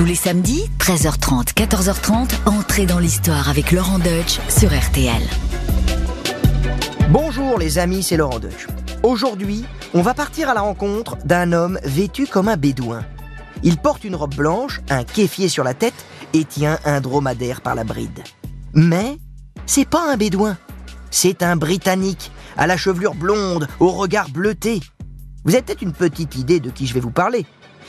Tous les samedis, 13h30, 14h30, entrez dans l'histoire avec Laurent Deutsch sur RTL. Bonjour les amis, c'est Laurent Deutsch. Aujourd'hui, on va partir à la rencontre d'un homme vêtu comme un bédouin. Il porte une robe blanche, un kéfier sur la tête et tient un dromadaire par la bride. Mais c'est pas un bédouin, c'est un Britannique, à la chevelure blonde, au regard bleuté. Vous avez peut-être une petite idée de qui je vais vous parler.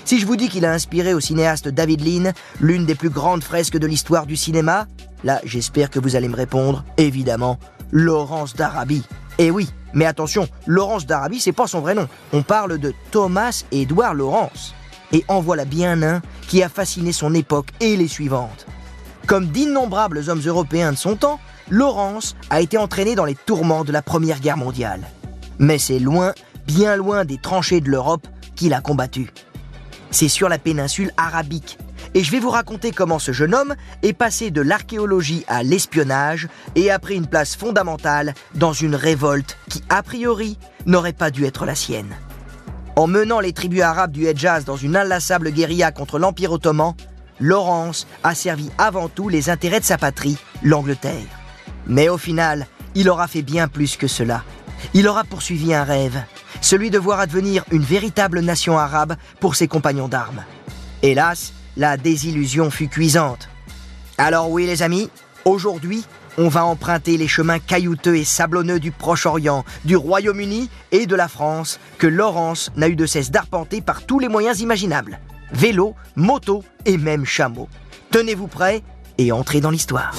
Si je vous dis qu'il a inspiré au cinéaste David Lean l'une des plus grandes fresques de l'histoire du cinéma, là j'espère que vous allez me répondre, évidemment, Laurence d'Arabie. Eh oui, mais attention, Laurence d'Arabie, c'est pas son vrai nom. On parle de Thomas Édouard Laurence. Et en voilà bien un qui a fasciné son époque et les suivantes. Comme d'innombrables hommes européens de son temps, Laurence a été entraîné dans les tourments de la Première Guerre mondiale. Mais c'est loin, bien loin des tranchées de l'Europe qu'il a combattu. C'est sur la péninsule arabique. Et je vais vous raconter comment ce jeune homme est passé de l'archéologie à l'espionnage et a pris une place fondamentale dans une révolte qui, a priori, n'aurait pas dû être la sienne. En menant les tribus arabes du Hedjaz dans une inlassable guérilla contre l'Empire ottoman, Laurence a servi avant tout les intérêts de sa patrie, l'Angleterre. Mais au final, il aura fait bien plus que cela. Il aura poursuivi un rêve, celui de voir advenir une véritable nation arabe pour ses compagnons d'armes. Hélas, la désillusion fut cuisante. Alors oui les amis, aujourd'hui, on va emprunter les chemins caillouteux et sablonneux du Proche-Orient, du Royaume-Uni et de la France, que Laurence n'a eu de cesse d'arpenter par tous les moyens imaginables. Vélo, moto et même chameau. Tenez-vous prêts et entrez dans l'histoire.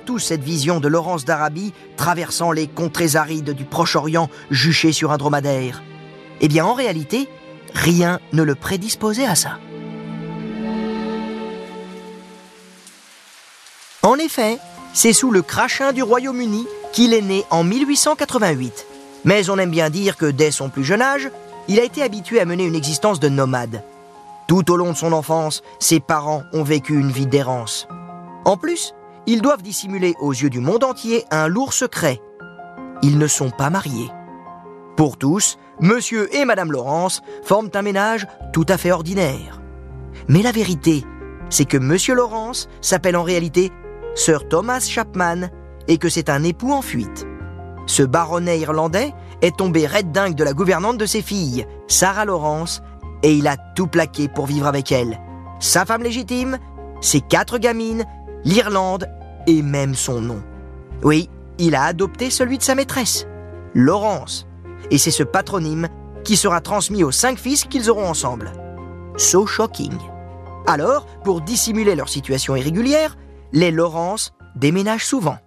Tous cette vision de Laurence d'Arabie traversant les contrées arides du Proche-Orient juché sur un dromadaire. Eh bien, en réalité, rien ne le prédisposait à ça. En effet, c'est sous le crachin du Royaume-Uni qu'il est né en 1888. Mais on aime bien dire que dès son plus jeune âge, il a été habitué à mener une existence de nomade. Tout au long de son enfance, ses parents ont vécu une vie d'errance. En plus, ils doivent dissimuler aux yeux du monde entier un lourd secret. Ils ne sont pas mariés. Pour tous, Monsieur et Madame Laurence forment un ménage tout à fait ordinaire. Mais la vérité, c'est que Monsieur Laurence s'appelle en réalité Sir Thomas Chapman et que c'est un époux en fuite. Ce baronnet irlandais est tombé red dingue de la gouvernante de ses filles, Sarah Laurence, et il a tout plaqué pour vivre avec elle. Sa femme légitime, ses quatre gamines, l'Irlande et même son nom. Oui, il a adopté celui de sa maîtresse, Laurence. Et c'est ce patronyme qui sera transmis aux cinq fils qu'ils auront ensemble. So shocking. Alors, pour dissimuler leur situation irrégulière, les Laurence déménagent souvent.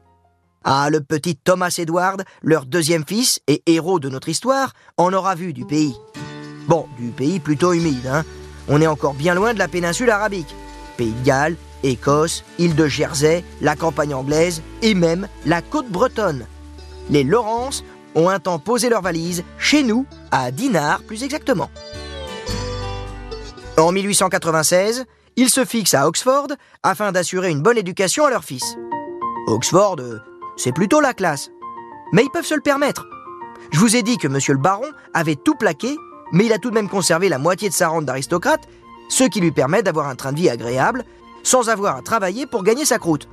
Ah, le petit Thomas Edward, leur deuxième fils et héros de notre histoire, en aura vu du pays. Bon, du pays plutôt humide, hein. On est encore bien loin de la péninsule arabique. Pays de Galles, Écosse, île de Jersey, la campagne anglaise et même la côte bretonne. Les Laurence ont un temps posé leurs valises chez nous, à Dinard plus exactement. En 1896, ils se fixent à Oxford afin d'assurer une bonne éducation à leur fils. Oxford, euh, c'est plutôt la classe. Mais ils peuvent se le permettre. Je vous ai dit que monsieur le baron avait tout plaqué, mais il a tout de même conservé la moitié de sa rente d'aristocrate, ce qui lui permet d'avoir un train de vie agréable sans avoir à travailler pour gagner sa croûte.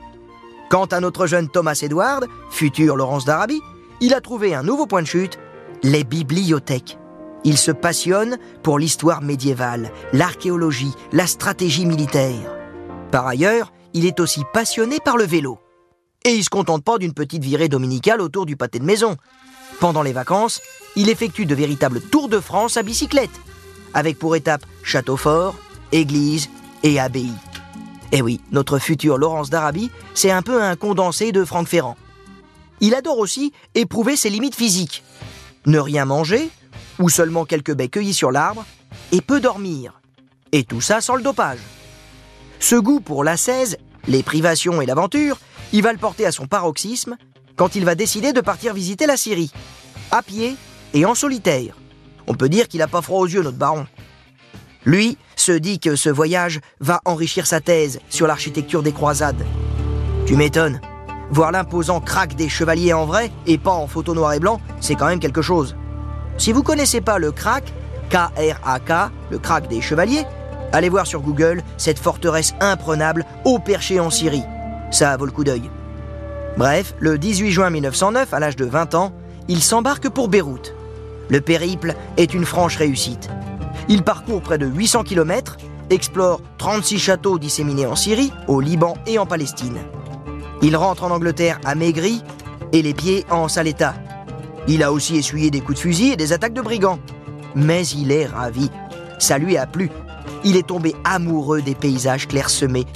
Quant à notre jeune Thomas Edward, futur Laurence d'Arabie, il a trouvé un nouveau point de chute, les bibliothèques. Il se passionne pour l'histoire médiévale, l'archéologie, la stratégie militaire. Par ailleurs, il est aussi passionné par le vélo. Et il se contente pas d'une petite virée dominicale autour du pâté de maison. Pendant les vacances, il effectue de véritables tours de France à bicyclette, avec pour étape château fort, église et abbaye. Eh oui, notre futur Laurence d'Arabie, c'est un peu un condensé de Franck Ferrand. Il adore aussi éprouver ses limites physiques. Ne rien manger, ou seulement quelques baies cueillies sur l'arbre, et peu dormir. Et tout ça sans le dopage. Ce goût pour l'ascèse, les privations et l'aventure, il va le porter à son paroxysme quand il va décider de partir visiter la Syrie, à pied et en solitaire. On peut dire qu'il n'a pas froid aux yeux, notre baron. Lui se dit que ce voyage va enrichir sa thèse sur l'architecture des croisades. Tu m'étonnes. Voir l'imposant crack des chevaliers en vrai et pas en photo noir et blanc, c'est quand même quelque chose. Si vous connaissez pas le crack, K-R-A-K, le crack des chevaliers, allez voir sur Google cette forteresse imprenable au perché en Syrie. Ça vaut le coup d'œil. Bref, le 18 juin 1909, à l'âge de 20 ans, il s'embarque pour Beyrouth. Le périple est une franche réussite. Il parcourt près de 800 km, explore 36 châteaux disséminés en Syrie, au Liban et en Palestine. Il rentre en Angleterre amaigri et les pieds en sale état. Il a aussi essuyé des coups de fusil et des attaques de brigands. Mais il est ravi. Ça lui a plu. Il est tombé amoureux des paysages clairsemés.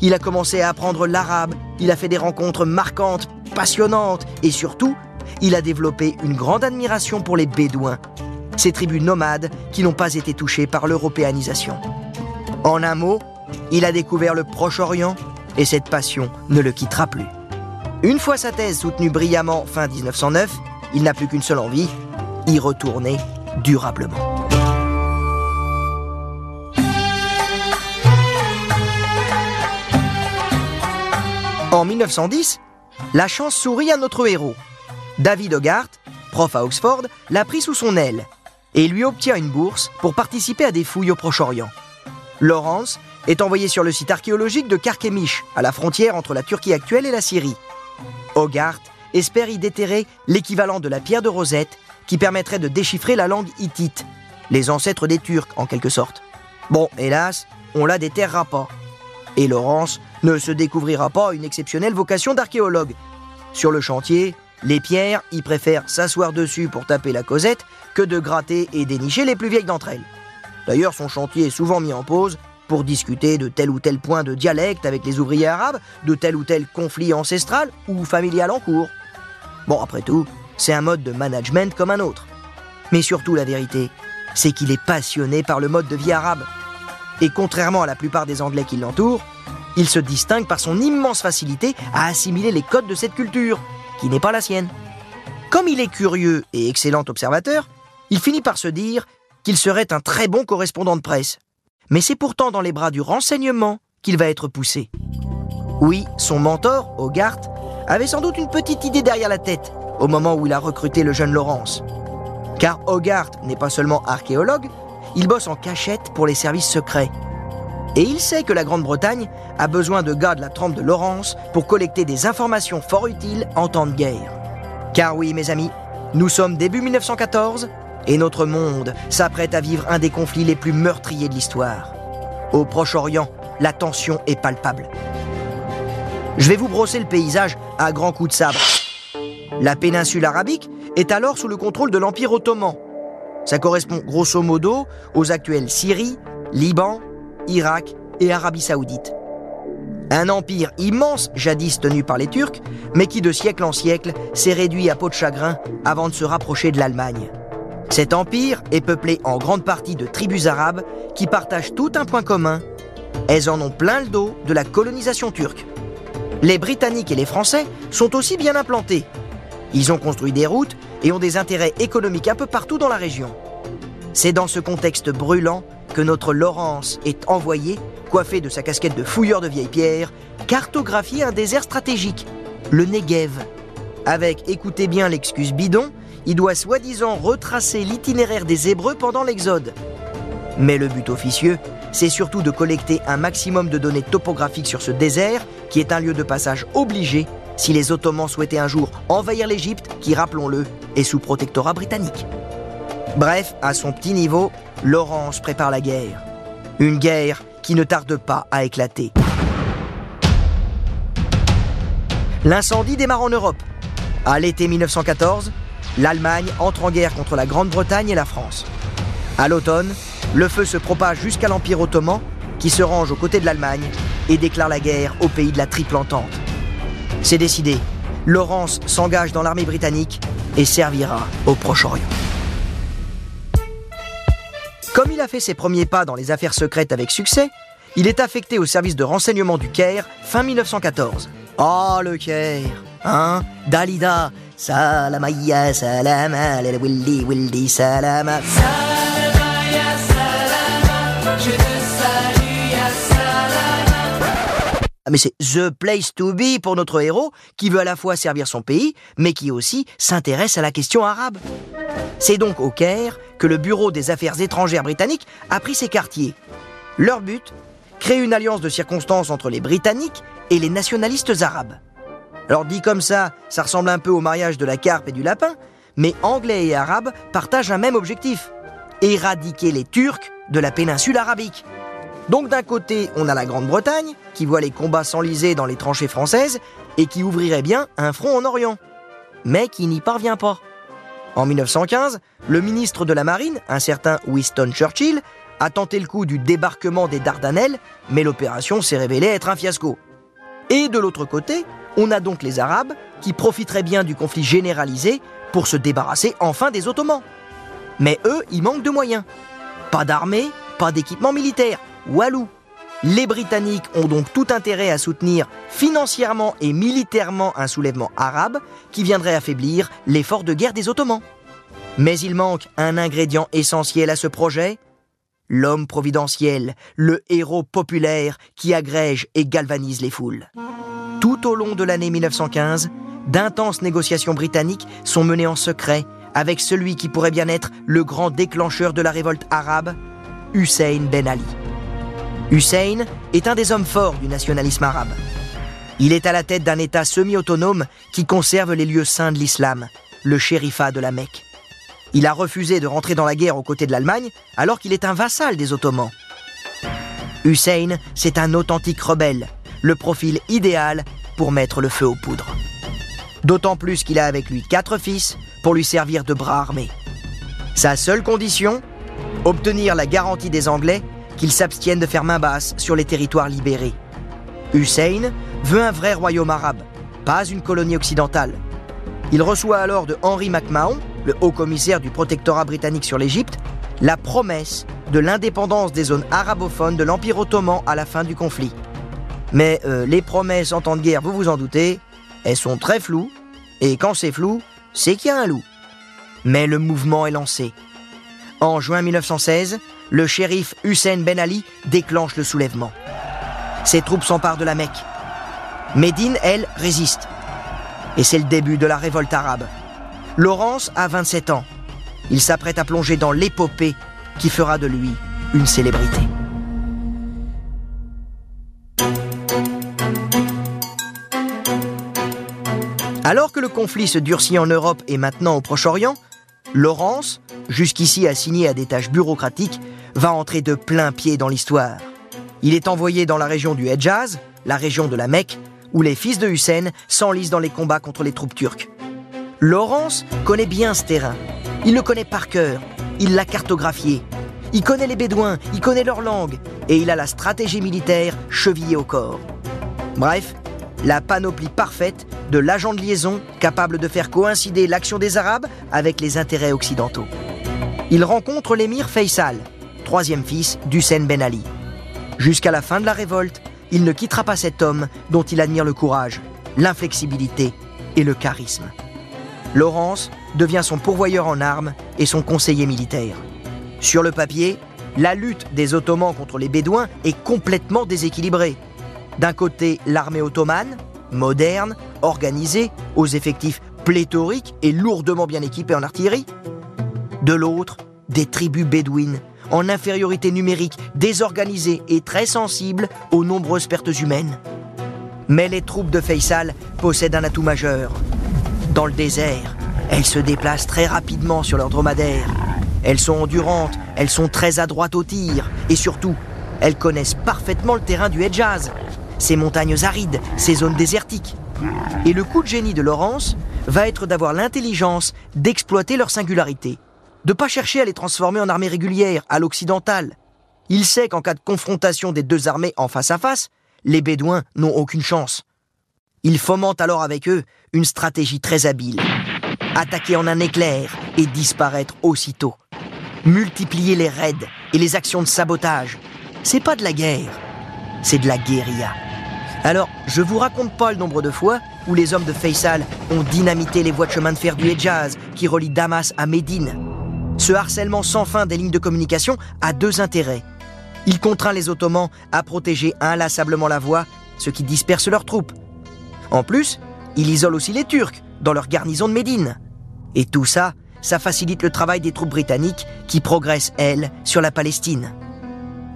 Il a commencé à apprendre l'arabe, il a fait des rencontres marquantes, passionnantes, et surtout, il a développé une grande admiration pour les Bédouins, ces tribus nomades qui n'ont pas été touchées par l'européanisation. En un mot, il a découvert le Proche-Orient et cette passion ne le quittera plus. Une fois sa thèse soutenue brillamment fin 1909, il n'a plus qu'une seule envie, y retourner durablement. En 1910, la chance sourit à notre héros. David Hogarth, prof à Oxford, l'a pris sous son aile et lui obtient une bourse pour participer à des fouilles au Proche-Orient. Lawrence est envoyé sur le site archéologique de Karkemish, à la frontière entre la Turquie actuelle et la Syrie. Hogarth espère y déterrer l'équivalent de la pierre de Rosette qui permettrait de déchiffrer la langue hittite, les ancêtres des Turcs en quelque sorte. Bon, hélas, on la déterrera pas. Et Laurence ne se découvrira pas une exceptionnelle vocation d'archéologue. Sur le chantier, les pierres y préfèrent s'asseoir dessus pour taper la causette que de gratter et dénicher les plus vieilles d'entre elles. D'ailleurs, son chantier est souvent mis en pause pour discuter de tel ou tel point de dialecte avec les ouvriers arabes, de tel ou tel conflit ancestral ou familial en cours. Bon, après tout, c'est un mode de management comme un autre. Mais surtout, la vérité, c'est qu'il est passionné par le mode de vie arabe. Et contrairement à la plupart des Anglais qui l'entourent, il se distingue par son immense facilité à assimiler les codes de cette culture, qui n'est pas la sienne. Comme il est curieux et excellent observateur, il finit par se dire qu'il serait un très bon correspondant de presse. Mais c'est pourtant dans les bras du renseignement qu'il va être poussé. Oui, son mentor, Hogarth, avait sans doute une petite idée derrière la tête au moment où il a recruté le jeune Laurence. Car Hogarth n'est pas seulement archéologue, il bosse en cachette pour les services secrets. Et il sait que la Grande-Bretagne a besoin de gars de la trempe de Laurence pour collecter des informations fort utiles en temps de guerre. Car oui, mes amis, nous sommes début 1914 et notre monde s'apprête à vivre un des conflits les plus meurtriers de l'histoire. Au Proche-Orient, la tension est palpable. Je vais vous brosser le paysage à grands coups de sabre. La péninsule arabique est alors sous le contrôle de l'Empire ottoman. Ça correspond grosso modo aux actuelles Syrie, Liban, Irak et Arabie saoudite. Un empire immense, jadis tenu par les Turcs, mais qui de siècle en siècle s'est réduit à peau de chagrin avant de se rapprocher de l'Allemagne. Cet empire est peuplé en grande partie de tribus arabes qui partagent tout un point commun. Elles en ont plein le dos de la colonisation turque. Les Britanniques et les Français sont aussi bien implantés. Ils ont construit des routes et ont des intérêts économiques un peu partout dans la région. C'est dans ce contexte brûlant que notre Laurence est envoyé, coiffé de sa casquette de fouilleur de vieilles pierres, cartographier un désert stratégique, le Negev. Avec, écoutez bien l'excuse bidon, il doit soi-disant retracer l'itinéraire des Hébreux pendant l'Exode. Mais le but officieux, c'est surtout de collecter un maximum de données topographiques sur ce désert, qui est un lieu de passage obligé si les Ottomans souhaitaient un jour envahir l'Égypte, qui, rappelons-le, est sous protectorat britannique. Bref, à son petit niveau, Laurence prépare la guerre. Une guerre qui ne tarde pas à éclater. L'incendie démarre en Europe. À l'été 1914, l'Allemagne entre en guerre contre la Grande-Bretagne et la France. À l'automne, le feu se propage jusqu'à l'Empire ottoman, qui se range aux côtés de l'Allemagne et déclare la guerre au pays de la Triple Entente. C'est décidé. Laurence s'engage dans l'armée britannique et servira au Proche-Orient. Comme il a fait ses premiers pas dans les affaires secrètes avec succès, il est affecté au service de renseignement du Caire fin 1914. Oh le Caire Hein? Dalida Salamaya salama le willi willi salama ah, Salamaya salama Je te salue salama mais c'est The Place to Be pour notre héros qui veut à la fois servir son pays mais qui aussi s'intéresse à la question arabe. C'est donc au Caire que le Bureau des Affaires étrangères britannique a pris ses quartiers. Leur but Créer une alliance de circonstances entre les Britanniques et les nationalistes arabes. Alors dit comme ça, ça ressemble un peu au mariage de la carpe et du lapin, mais Anglais et Arabes partagent un même objectif éradiquer les Turcs de la péninsule arabique. Donc d'un côté, on a la Grande-Bretagne, qui voit les combats s'enliser dans les tranchées françaises et qui ouvrirait bien un front en Orient, mais qui n'y parvient pas. En 1915, le ministre de la Marine, un certain Winston Churchill, a tenté le coup du débarquement des Dardanelles, mais l'opération s'est révélée être un fiasco. Et de l'autre côté, on a donc les Arabes qui profiteraient bien du conflit généralisé pour se débarrasser enfin des Ottomans. Mais eux, ils manquent de moyens. Pas d'armée, pas d'équipement militaire. Walou. Les Britanniques ont donc tout intérêt à soutenir financièrement et militairement un soulèvement arabe qui viendrait affaiblir l'effort de guerre des Ottomans. Mais il manque un ingrédient essentiel à ce projet, l'homme providentiel, le héros populaire qui agrège et galvanise les foules. Tout au long de l'année 1915, d'intenses négociations britanniques sont menées en secret avec celui qui pourrait bien être le grand déclencheur de la révolte arabe, Hussein Ben Ali. Hussein est un des hommes forts du nationalisme arabe. Il est à la tête d'un État semi-autonome qui conserve les lieux saints de l'islam, le shérifat de la Mecque. Il a refusé de rentrer dans la guerre aux côtés de l'Allemagne alors qu'il est un vassal des Ottomans. Hussein, c'est un authentique rebelle, le profil idéal pour mettre le feu aux poudres. D'autant plus qu'il a avec lui quatre fils pour lui servir de bras armés. Sa seule condition Obtenir la garantie des Anglais qu'ils s'abstiennent de faire main basse sur les territoires libérés. Hussein veut un vrai royaume arabe, pas une colonie occidentale. Il reçoit alors de Henry McMahon, le haut commissaire du protectorat britannique sur l'Égypte, la promesse de l'indépendance des zones arabophones de l'Empire ottoman à la fin du conflit. Mais euh, les promesses en temps de guerre, vous vous en doutez, elles sont très floues, et quand c'est flou, c'est qu'il y a un loup. Mais le mouvement est lancé. En juin 1916, le shérif Hussein Ben Ali déclenche le soulèvement. Ses troupes s'emparent de la Mecque. Médine, elle, résiste. Et c'est le début de la révolte arabe. Laurence a 27 ans. Il s'apprête à plonger dans l'épopée qui fera de lui une célébrité. Alors que le conflit se durcit en Europe et maintenant au Proche-Orient, Laurence, jusqu'ici assigné à des tâches bureaucratiques, va entrer de plein pied dans l'histoire. Il est envoyé dans la région du Hedjaz, la région de la Mecque, où les fils de Hussein s'enlisent dans les combats contre les troupes turques. Laurence connaît bien ce terrain. Il le connaît par cœur. Il l'a cartographié. Il connaît les Bédouins, il connaît leur langue, et il a la stratégie militaire chevillée au corps. Bref, la panoplie parfaite de l'agent de liaison capable de faire coïncider l'action des Arabes avec les intérêts occidentaux. Il rencontre l'émir Faisal, troisième fils d'Hussein Ben Ali. Jusqu'à la fin de la révolte, il ne quittera pas cet homme dont il admire le courage, l'inflexibilité et le charisme. Laurence devient son pourvoyeur en armes et son conseiller militaire. Sur le papier, la lutte des Ottomans contre les Bédouins est complètement déséquilibrée. D'un côté, l'armée ottomane, moderne, organisée, aux effectifs pléthoriques et lourdement bien équipés en artillerie. De l'autre, des tribus bédouines, en infériorité numérique, désorganisées et très sensibles aux nombreuses pertes humaines. Mais les troupes de Faisal possèdent un atout majeur. Dans le désert, elles se déplacent très rapidement sur leurs dromadaires. Elles sont endurantes, elles sont très adroites au tir, et surtout, elles connaissent parfaitement le terrain du Hedjaz, ces montagnes arides, ces zones désertiques. Et le coup de génie de Laurence va être d'avoir l'intelligence d'exploiter leur singularité, de pas chercher à les transformer en armées régulières, à l'occidental. Il sait qu'en cas de confrontation des deux armées en face à face, les Bédouins n'ont aucune chance. Il fomente alors avec eux une stratégie très habile. Attaquer en un éclair et disparaître aussitôt. Multiplier les raids et les actions de sabotage. C'est pas de la guerre, c'est de la guérilla. Alors, je vous raconte pas le nombre de fois où les hommes de Faisal ont dynamité les voies de chemin de fer du Hejaz qui relient Damas à Médine. Ce harcèlement sans fin des lignes de communication a deux intérêts. Il contraint les Ottomans à protéger inlassablement la voie ce qui disperse leurs troupes. En plus, il isole aussi les Turcs dans leur garnison de Médine. Et tout ça, ça facilite le travail des troupes britanniques qui progressent, elles, sur la Palestine.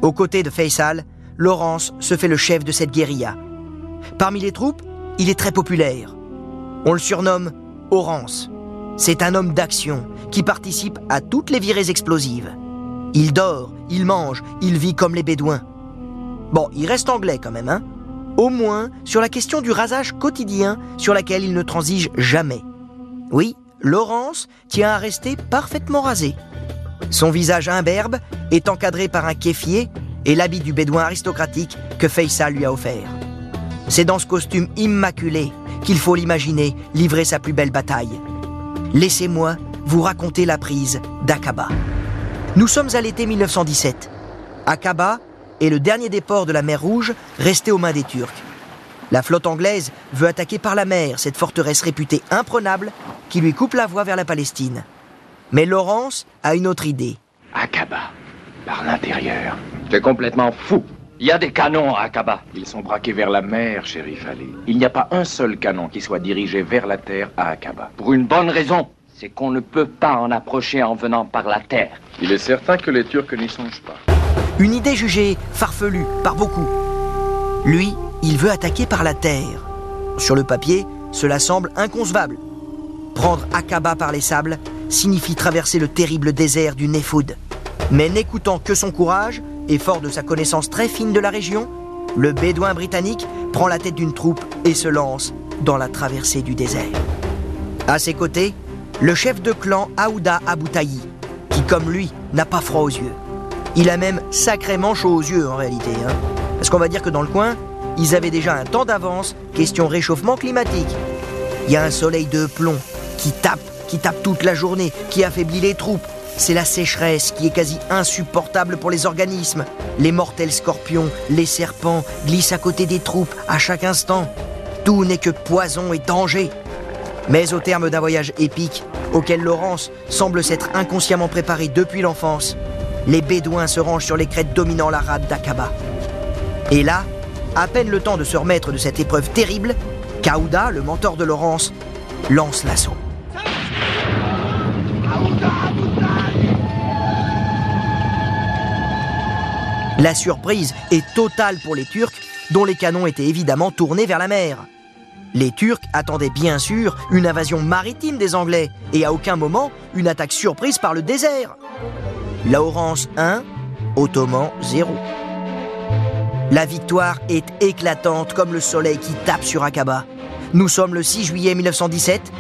Aux côtés de Faisal, Laurence se fait le chef de cette guérilla. Parmi les troupes, il est très populaire. On le surnomme Orance. C'est un homme d'action qui participe à toutes les virées explosives. Il dort, il mange, il vit comme les Bédouins. Bon, il reste anglais quand même, hein Au moins sur la question du rasage quotidien sur laquelle il ne transige jamais. Oui, Laurence tient à rester parfaitement rasé. Son visage imberbe est encadré par un kéfier et l'habit du bédouin aristocratique que Faisal lui a offert. C'est dans ce costume immaculé qu'il faut l'imaginer livrer sa plus belle bataille. Laissez-moi vous raconter la prise d'Aqaba. Nous sommes à l'été 1917. Aqaba est le dernier des ports de la mer Rouge resté aux mains des Turcs. La flotte anglaise veut attaquer par la mer cette forteresse réputée imprenable qui lui coupe la voie vers la Palestine. Mais Laurence a une autre idée. Aqaba, par l'intérieur. C'est complètement fou. Il y a des canons à Aqaba. Ils sont braqués vers la mer, shérif Ali. Il n'y a pas un seul canon qui soit dirigé vers la terre à Aqaba. Pour une bonne raison. C'est qu'on ne peut pas en approcher en venant par la terre. Il est certain que les Turcs n'y songent pas. Une idée jugée farfelue par beaucoup. Lui, il veut attaquer par la terre. Sur le papier, cela semble inconcevable. Prendre Aqaba par les sables signifie traverser le terrible désert du Nefoud. Mais n'écoutant que son courage, et fort de sa connaissance très fine de la région, le bédouin britannique prend la tête d'une troupe et se lance dans la traversée du désert. À ses côtés, le chef de clan Aouda Aboutaï, qui comme lui n'a pas froid aux yeux. Il a même sacrément chaud aux yeux en réalité. Hein. Parce qu'on va dire que dans le coin, ils avaient déjà un temps d'avance, question réchauffement climatique. Il y a un soleil de plomb qui tape, qui tape toute la journée, qui affaiblit les troupes, c'est la sécheresse qui est quasi insupportable pour les organismes. Les mortels scorpions, les serpents glissent à côté des troupes à chaque instant. Tout n'est que poison et danger. Mais au terme d'un voyage épique, auquel Laurence semble s'être inconsciemment préparée depuis l'enfance, les Bédouins se rangent sur les crêtes dominant la rade d'Aqaba. Et là, à peine le temps de se remettre de cette épreuve terrible, Kaouda, le mentor de Laurence, lance l'assaut. La surprise est totale pour les Turcs, dont les canons étaient évidemment tournés vers la mer. Les Turcs attendaient bien sûr une invasion maritime des Anglais et à aucun moment une attaque surprise par le désert. Laurence 1, Ottoman 0. La victoire est éclatante comme le soleil qui tape sur Aqaba. Nous sommes le 6 juillet 1917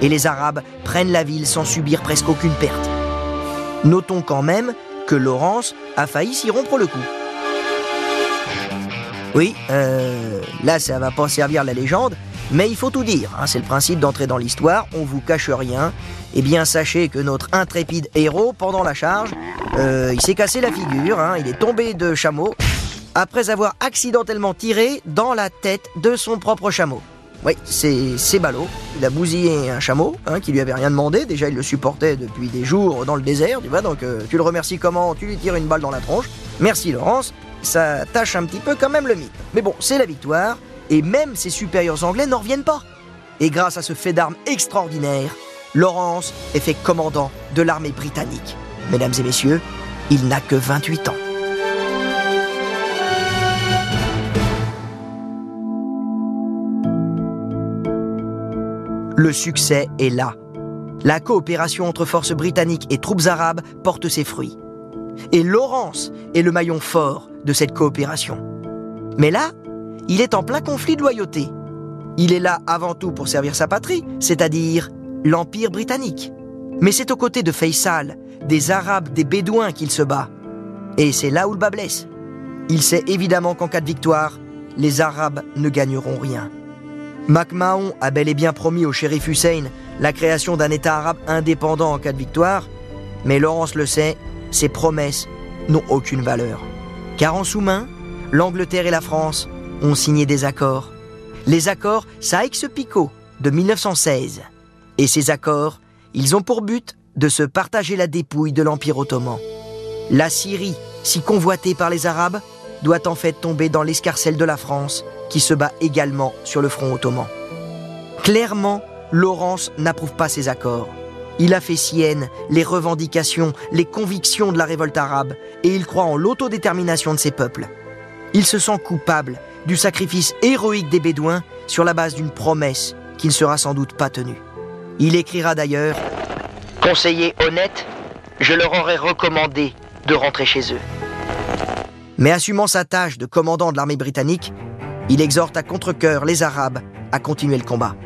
et les Arabes prennent la ville sans subir presque aucune perte. Notons quand même que Laurence a failli s'y rompre le cou. Oui, euh, là ça va pas servir la légende, mais il faut tout dire, hein, c'est le principe d'entrer dans l'histoire, on vous cache rien. Eh bien sachez que notre intrépide héros, pendant la charge, euh, il s'est cassé la figure, hein, il est tombé de chameau, après avoir accidentellement tiré dans la tête de son propre chameau. Oui, c'est ballot. Il a bousillé un chameau hein, qui lui avait rien demandé. Déjà, il le supportait depuis des jours dans le désert, tu vois. Donc, euh, tu le remercies comment? Tu lui tires une balle dans la tronche. Merci, Laurence. Ça tâche un petit peu quand même le mythe. Mais bon, c'est la victoire. Et même ses supérieurs anglais n'en reviennent pas. Et grâce à ce fait d'armes extraordinaire, Laurence est fait commandant de l'armée britannique. Mesdames et messieurs, il n'a que 28 ans. Le succès est là. La coopération entre forces britanniques et troupes arabes porte ses fruits. Et Laurence est le maillon fort de cette coopération. Mais là, il est en plein conflit de loyauté. Il est là avant tout pour servir sa patrie, c'est-à-dire l'Empire britannique. Mais c'est aux côtés de Faisal, des Arabes, des Bédouins qu'il se bat. Et c'est là où le bas blesse. Il sait évidemment qu'en cas de victoire, les Arabes ne gagneront rien. MacMahon a bel et bien promis au shérif Hussein la création d'un État arabe indépendant en cas de victoire, mais Laurence le sait, ces promesses n'ont aucune valeur. Car en sous-main, l'Angleterre et la France ont signé des accords. Les accords Saïx-Picot de 1916. Et ces accords, ils ont pour but de se partager la dépouille de l'Empire ottoman. La Syrie, si convoitée par les Arabes, doit en fait tomber dans l'escarcelle de la France qui se bat également sur le front ottoman. Clairement, Laurence n'approuve pas ces accords. Il a fait sienne les revendications, les convictions de la révolte arabe, et il croit en l'autodétermination de ses peuples. Il se sent coupable du sacrifice héroïque des Bédouins sur la base d'une promesse qui ne sera sans doute pas tenue. Il écrira d'ailleurs Conseiller honnête, je leur aurais recommandé de rentrer chez eux. Mais assumant sa tâche de commandant de l'armée britannique, il exhorte à contre-coeur les Arabes à continuer le combat.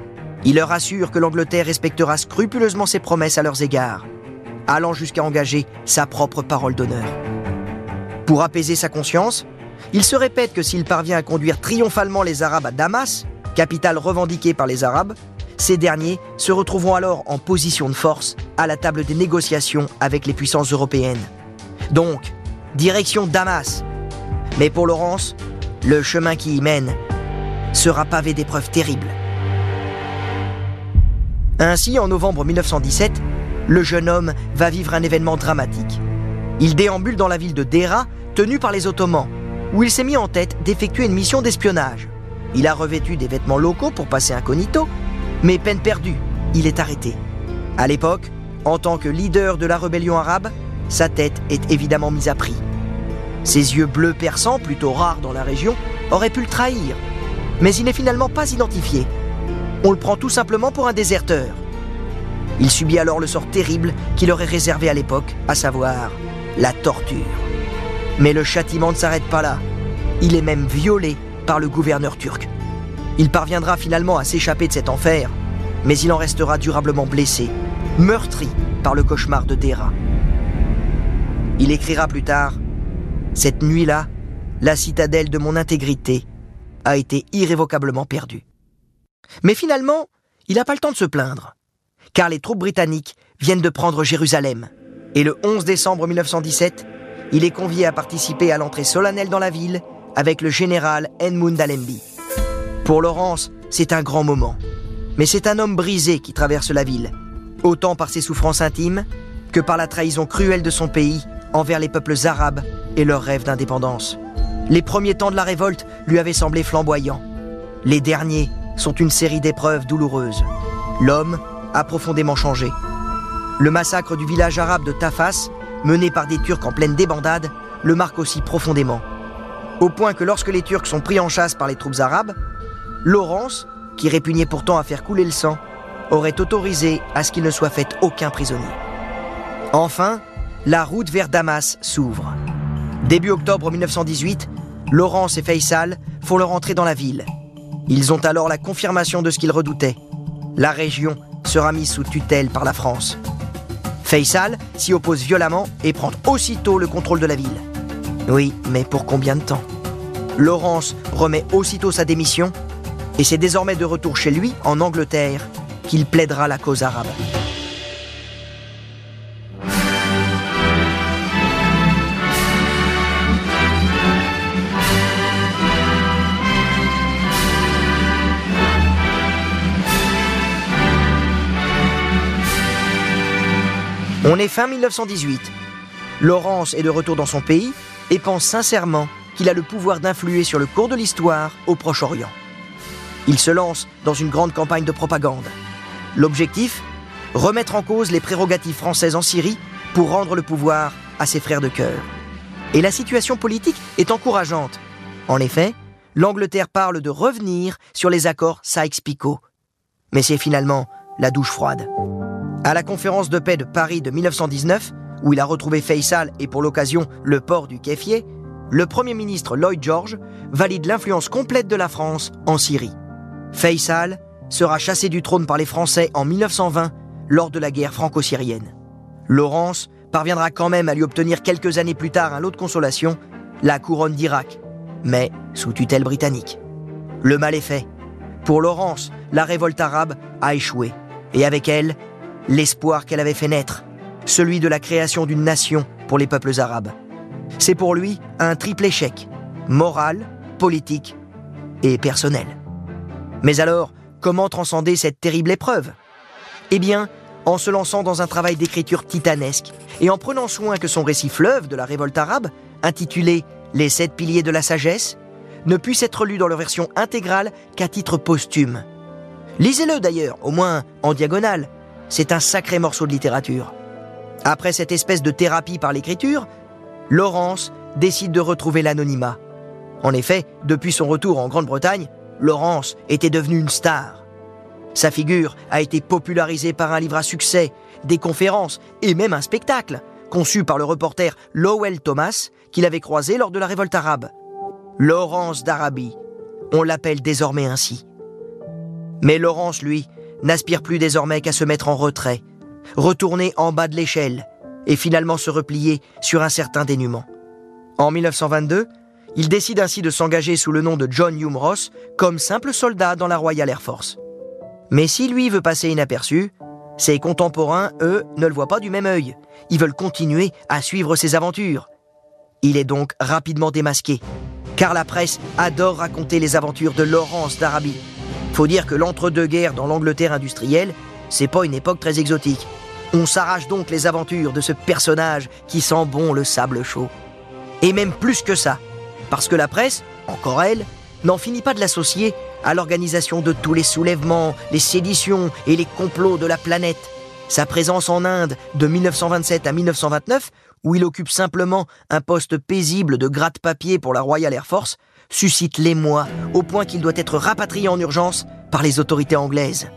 Il leur assure que l'Angleterre respectera scrupuleusement ses promesses à leurs égards, allant jusqu'à engager sa propre parole d'honneur. Pour apaiser sa conscience, il se répète que s'il parvient à conduire triomphalement les Arabes à Damas, capitale revendiquée par les Arabes, ces derniers se retrouveront alors en position de force à la table des négociations avec les puissances européennes. Donc, direction Damas. Mais pour Laurence, le chemin qui y mène sera pavé d'épreuves terribles. Ainsi, en novembre 1917, le jeune homme va vivre un événement dramatique. Il déambule dans la ville de Dera, tenue par les Ottomans, où il s'est mis en tête d'effectuer une mission d'espionnage. Il a revêtu des vêtements locaux pour passer incognito, mais peine perdue, il est arrêté. À l'époque, en tant que leader de la rébellion arabe, sa tête est évidemment mise à prix. Ses yeux bleus perçants, plutôt rares dans la région, auraient pu le trahir, mais il n'est finalement pas identifié on le prend tout simplement pour un déserteur. Il subit alors le sort terrible qui leur réservé à l'époque, à savoir la torture. Mais le châtiment ne s'arrête pas là. Il est même violé par le gouverneur turc. Il parviendra finalement à s'échapper de cet enfer, mais il en restera durablement blessé, meurtri par le cauchemar de Dera. Il écrira plus tard Cette nuit-là, la citadelle de mon intégrité a été irrévocablement perdue. Mais finalement, il n'a pas le temps de se plaindre, car les troupes britanniques viennent de prendre Jérusalem. Et le 11 décembre 1917, il est convié à participer à l'entrée solennelle dans la ville avec le général Edmund Allenby. Pour Laurence, c'est un grand moment. Mais c'est un homme brisé qui traverse la ville, autant par ses souffrances intimes que par la trahison cruelle de son pays envers les peuples arabes et leurs rêves d'indépendance. Les premiers temps de la révolte lui avaient semblé flamboyants. Les derniers sont une série d'épreuves douloureuses. L'homme a profondément changé. Le massacre du village arabe de Tafas, mené par des Turcs en pleine débandade, le marque aussi profondément. Au point que lorsque les Turcs sont pris en chasse par les troupes arabes, Laurence, qui répugnait pourtant à faire couler le sang, aurait autorisé à ce qu'il ne soit fait aucun prisonnier. Enfin, la route vers Damas s'ouvre. Début octobre 1918, Laurence et Faisal font leur entrée dans la ville. Ils ont alors la confirmation de ce qu'ils redoutaient. La région sera mise sous tutelle par la France. Faisal s'y oppose violemment et prend aussitôt le contrôle de la ville. Oui, mais pour combien de temps? Laurence remet aussitôt sa démission et c'est désormais de retour chez lui, en Angleterre, qu'il plaidera la cause arabe. On est fin 1918. Laurence est de retour dans son pays et pense sincèrement qu'il a le pouvoir d'influer sur le cours de l'histoire au Proche-Orient. Il se lance dans une grande campagne de propagande. L'objectif? Remettre en cause les prérogatives françaises en Syrie pour rendre le pouvoir à ses frères de cœur. Et la situation politique est encourageante. En effet, l'Angleterre parle de revenir sur les accords Sykes-Picot. Mais c'est finalement la douche froide. À la conférence de paix de Paris de 1919, où il a retrouvé Faisal et pour l'occasion le port du Kéfier, le Premier ministre Lloyd George valide l'influence complète de la France en Syrie. Faisal sera chassé du trône par les Français en 1920 lors de la guerre franco-syrienne. Laurence parviendra quand même à lui obtenir quelques années plus tard un lot de consolation, la couronne d'Irak, mais sous tutelle britannique. Le mal est fait. Pour Laurence, la révolte arabe a échoué, et avec elle, l'espoir qu'elle avait fait naître, celui de la création d'une nation pour les peuples arabes. C'est pour lui un triple échec, moral, politique et personnel. Mais alors, comment transcender cette terrible épreuve? Eh bien, en se lançant dans un travail d'écriture titanesque et en prenant soin que son récit fleuve de la révolte arabe, intitulé Les sept piliers de la sagesse, ne puisse être lu dans leur version intégrale qu'à titre posthume. Lisez-le d'ailleurs, au moins en diagonale. C'est un sacré morceau de littérature. Après cette espèce de thérapie par l'écriture, Laurence décide de retrouver l'anonymat. En effet, depuis son retour en Grande-Bretagne, Laurence était devenue une star. Sa figure a été popularisée par un livre à succès, des conférences et même un spectacle, conçu par le reporter Lowell Thomas, qu'il avait croisé lors de la révolte arabe. Laurence d'Arabie. On l'appelle désormais ainsi. Mais Laurence, lui, n'aspire plus désormais qu'à se mettre en retrait, retourner en bas de l'échelle et finalement se replier sur un certain dénuement. En 1922, il décide ainsi de s'engager sous le nom de John Hume Ross comme simple soldat dans la Royal Air Force. Mais si lui veut passer inaperçu, ses contemporains, eux, ne le voient pas du même œil. Ils veulent continuer à suivre ses aventures. Il est donc rapidement démasqué, car la presse adore raconter les aventures de Laurence d'Arabie. Faut dire que l'entre-deux-guerres dans l'Angleterre industrielle, c'est pas une époque très exotique. On s'arrache donc les aventures de ce personnage qui sent bon le sable chaud. Et même plus que ça, parce que la presse, encore elle, n'en finit pas de l'associer à l'organisation de tous les soulèvements, les séditions et les complots de la planète. Sa présence en Inde de 1927 à 1929, où il occupe simplement un poste paisible de gratte-papier pour la Royal Air Force, suscite l'émoi au point qu'il doit être rapatrié en urgence par les autorités anglaises.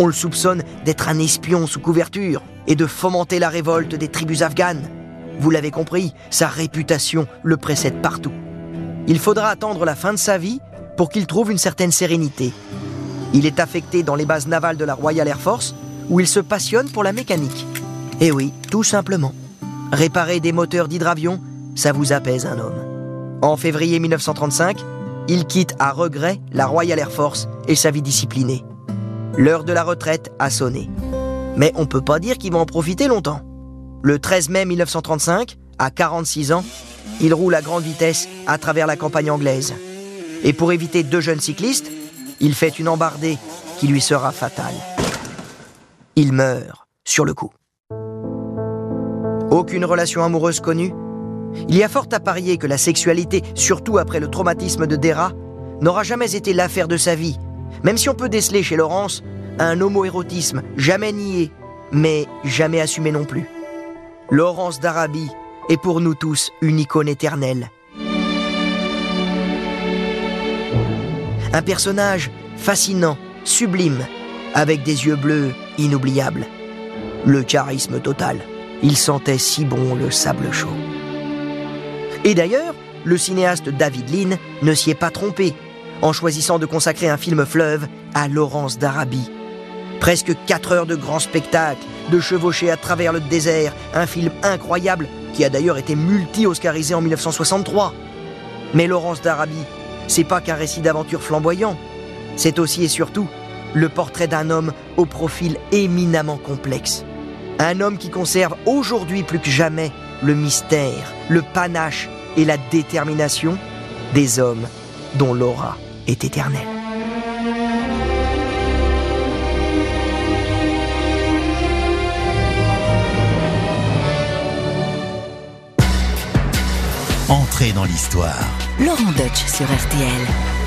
On le soupçonne d'être un espion sous couverture et de fomenter la révolte des tribus afghanes. Vous l'avez compris, sa réputation le précède partout. Il faudra attendre la fin de sa vie pour qu'il trouve une certaine sérénité. Il est affecté dans les bases navales de la Royal Air Force, où il se passionne pour la mécanique. Eh oui, tout simplement. Réparer des moteurs d'hydravion, ça vous apaise un homme. En février 1935, il quitte à regret la Royal Air Force et sa vie disciplinée. L'heure de la retraite a sonné. Mais on ne peut pas dire qu'il va en profiter longtemps. Le 13 mai 1935, à 46 ans, il roule à grande vitesse à travers la campagne anglaise. Et pour éviter deux jeunes cyclistes, il fait une embardée qui lui sera fatale. Il meurt sur le coup. Aucune relation amoureuse connue. Il y a fort à parier que la sexualité, surtout après le traumatisme de Dera, n'aura jamais été l'affaire de sa vie, même si on peut déceler chez Laurence un homoérotisme jamais nié, mais jamais assumé non plus. Laurence d'Arabie est pour nous tous une icône éternelle. Un personnage fascinant, sublime, avec des yeux bleus inoubliables. Le charisme total. Il sentait si bon le sable chaud. Et d'ailleurs, le cinéaste David Lean ne s'y est pas trompé en choisissant de consacrer un film fleuve à Laurence d'Arabie. Presque 4 heures de grand spectacle, de chevaucher à travers le désert, un film incroyable qui a d'ailleurs été multi-oscarisé en 1963. Mais Laurence d'Arabie c'est pas qu'un récit d'aventure flamboyant, c'est aussi et surtout le portrait d'un homme au profil éminemment complexe. Un homme qui conserve aujourd'hui plus que jamais le mystère, le panache et la détermination des hommes dont l'aura est éternelle. Entrée dans l'histoire. Laurent Deutsch sur RTL.